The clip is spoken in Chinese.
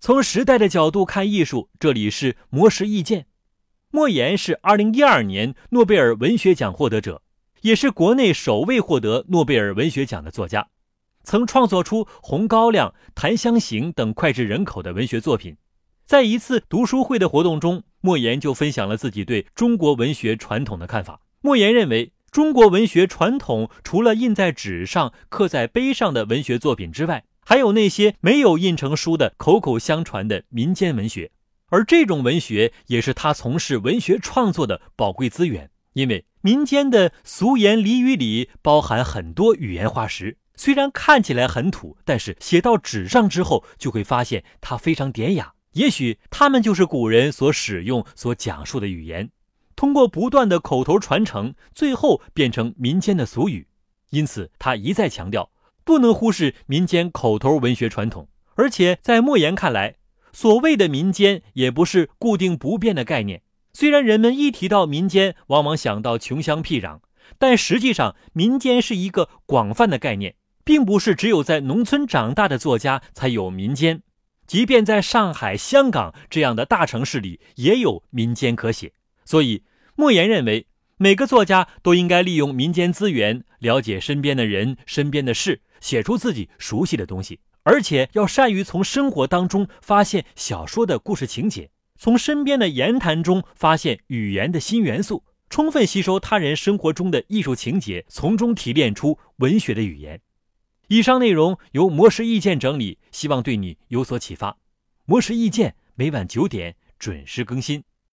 从时代的角度看艺术，这里是魔石意见。莫言是二零一二年诺贝尔文学奖获得者，也是国内首位获得诺贝尔文学奖的作家，曾创作出《红高粱》《檀香刑》等脍炙人口的文学作品。在一次读书会的活动中，莫言就分享了自己对中国文学传统的看法。莫言认为，中国文学传统除了印在纸上、刻在碑上的文学作品之外，还有那些没有印成书的口口相传的民间文学，而这种文学也是他从事文学创作的宝贵资源。因为民间的俗言俚语里包含很多语言化石，虽然看起来很土，但是写到纸上之后，就会发现它非常典雅。也许他们就是古人所使用、所讲述的语言，通过不断的口头传承，最后变成民间的俗语。因此，他一再强调。不能忽视民间口头文学传统，而且在莫言看来，所谓的民间也不是固定不变的概念。虽然人们一提到民间，往往想到穷乡僻壤，但实际上民间是一个广泛的概念，并不是只有在农村长大的作家才有民间，即便在上海、香港这样的大城市里，也有民间可写。所以，莫言认为，每个作家都应该利用民间资源，了解身边的人、身边的事。写出自己熟悉的东西，而且要善于从生活当中发现小说的故事情节，从身边的言谈中发现语言的新元素，充分吸收他人生活中的艺术情节，从中提炼出文学的语言。以上内容由魔石意见整理，希望对你有所启发。魔石意见每晚九点准时更新。